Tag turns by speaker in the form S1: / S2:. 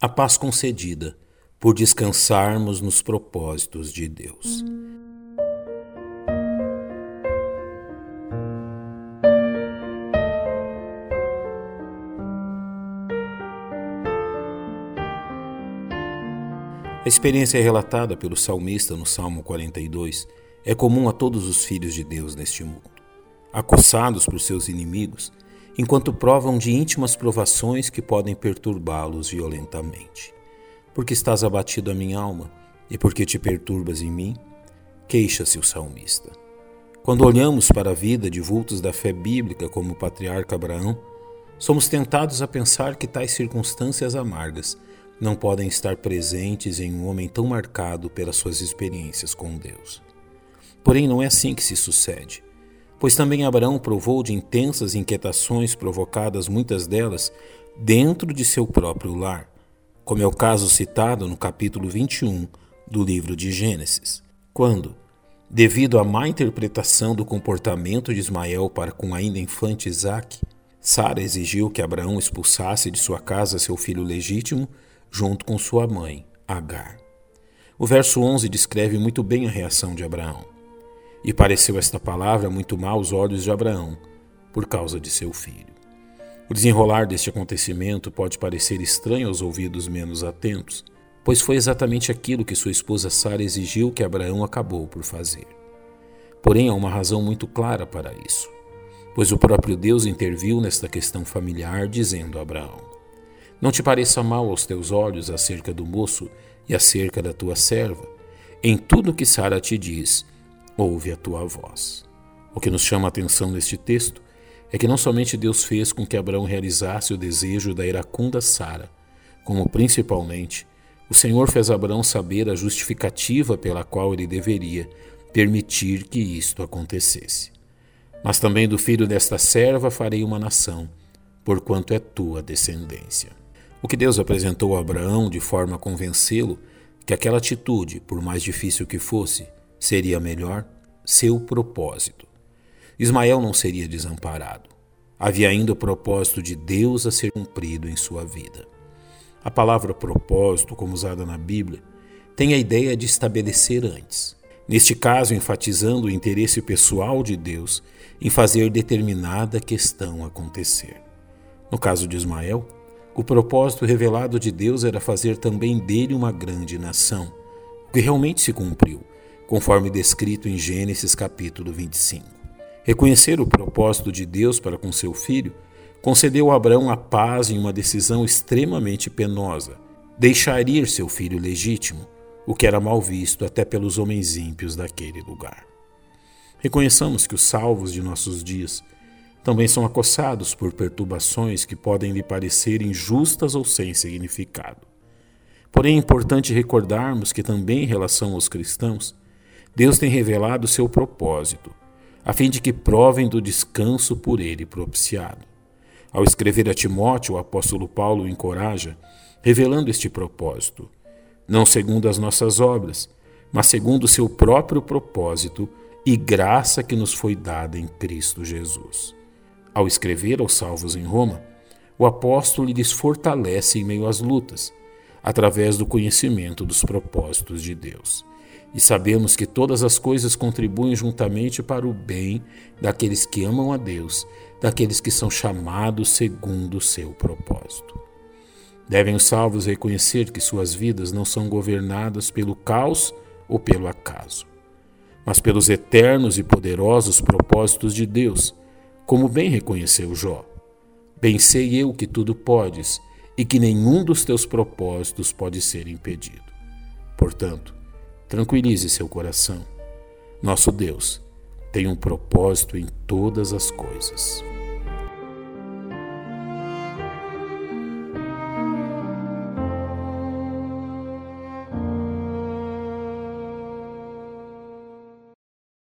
S1: a paz concedida por descansarmos nos propósitos de Deus. A experiência relatada pelo salmista no Salmo 42 é comum a todos os filhos de Deus neste mundo. Acossados por seus inimigos, enquanto provam de íntimas provações que podem perturbá-los violentamente. Porque estás abatido a minha alma, e porque te perturbas em mim? Queixa-se o salmista. Quando olhamos para a vida de vultos da fé bíblica como o patriarca Abraão, somos tentados a pensar que tais circunstâncias amargas não podem estar presentes em um homem tão marcado pelas suas experiências com Deus. Porém, não é assim que se sucede pois também Abraão provou de intensas inquietações provocadas, muitas delas, dentro de seu próprio lar, como é o caso citado no capítulo 21 do livro de Gênesis, quando, devido à má interpretação do comportamento de Ismael para com ainda infante Isaque, Sara exigiu que Abraão expulsasse de sua casa seu filho legítimo junto com sua mãe, Agar. O verso 11 descreve muito bem a reação de Abraão. E pareceu esta palavra muito mal aos olhos de Abraão, por causa de seu filho. O desenrolar deste acontecimento pode parecer estranho aos ouvidos menos atentos, pois foi exatamente aquilo que sua esposa Sara exigiu que Abraão acabou por fazer. Porém, há uma razão muito clara para isso, pois o próprio Deus interviu nesta questão familiar, dizendo a Abraão: Não te pareça mal aos teus olhos acerca do moço e acerca da tua serva. Em tudo que Sara te diz, ouve a tua voz. O que nos chama a atenção neste texto é que não somente Deus fez com que Abraão realizasse o desejo da iracunda Sara, como principalmente o Senhor fez Abraão saber a justificativa pela qual ele deveria permitir que isto acontecesse. Mas também do filho desta serva farei uma nação, porquanto é tua descendência. O que Deus apresentou a Abraão de forma a convencê-lo que aquela atitude, por mais difícil que fosse, seria melhor seu propósito. Ismael não seria desamparado. Havia ainda o propósito de Deus a ser cumprido em sua vida. A palavra propósito, como usada na Bíblia, tem a ideia de estabelecer antes. Neste caso, enfatizando o interesse pessoal de Deus em fazer determinada questão acontecer. No caso de Ismael, o propósito revelado de Deus era fazer também dele uma grande nação, o que realmente se cumpriu conforme descrito em Gênesis capítulo 25. Reconhecer o propósito de Deus para com seu filho concedeu a Abraão a paz em uma decisão extremamente penosa: deixar ir seu filho legítimo, o que era mal visto até pelos homens ímpios daquele lugar. Reconheçamos que os salvos de nossos dias também são acossados por perturbações que podem lhe parecer injustas ou sem significado. Porém, é importante recordarmos que também em relação aos cristãos, Deus tem revelado seu propósito, a fim de que provem do descanso por ele propiciado. Ao escrever a Timóteo, o apóstolo Paulo o encoraja, revelando este propósito, não segundo as nossas obras, mas segundo o seu próprio propósito e graça que nos foi dada em Cristo Jesus. Ao escrever aos salvos em Roma, o apóstolo lhes fortalece em meio às lutas, através do conhecimento dos propósitos de Deus e sabemos que todas as coisas contribuem juntamente para o bem daqueles que amam a Deus, daqueles que são chamados segundo o seu propósito. Devem os salvos reconhecer que suas vidas não são governadas pelo caos ou pelo acaso, mas pelos eternos e poderosos propósitos de Deus, como bem reconheceu Jó. Bem sei eu que tudo podes e que nenhum dos teus propósitos pode ser impedido. Portanto, Tranquilize seu coração. Nosso Deus tem um propósito em todas as coisas.